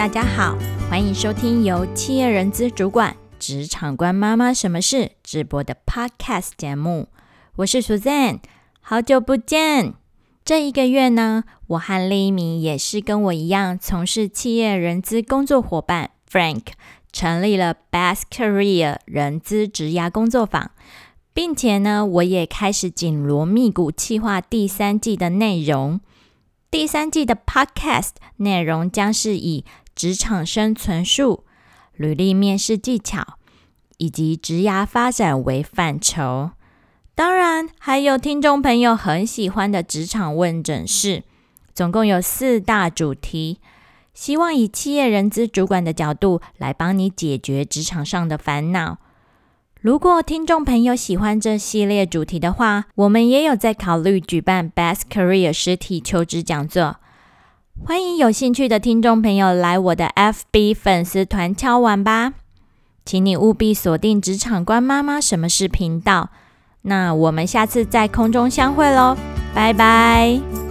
大家好，欢迎收听由企业人资主管、职场官妈妈什么事直播的 Podcast 节目。我是 Suzanne，好久不见。这一个月呢，我和另一名也是跟我一样从事企业人资工作伙伴 Frank，成立了 Best Career 人资职涯工作坊，并且呢，我也开始紧锣密鼓计划第三季的内容。第三季的 Podcast 内容将是以职场生存术、履历面试技巧以及职涯发展为范畴。当然，还有听众朋友很喜欢的职场问诊室，总共有四大主题，希望以企业人资主管的角度来帮你解决职场上的烦恼。如果听众朋友喜欢这系列主题的话，我们也有在考虑举办 Best Career 实体求职讲座，欢迎有兴趣的听众朋友来我的 FB 粉丝团敲碗吧，请你务必锁定职场官妈妈什么是频道。那我们下次在空中相会喽，拜拜。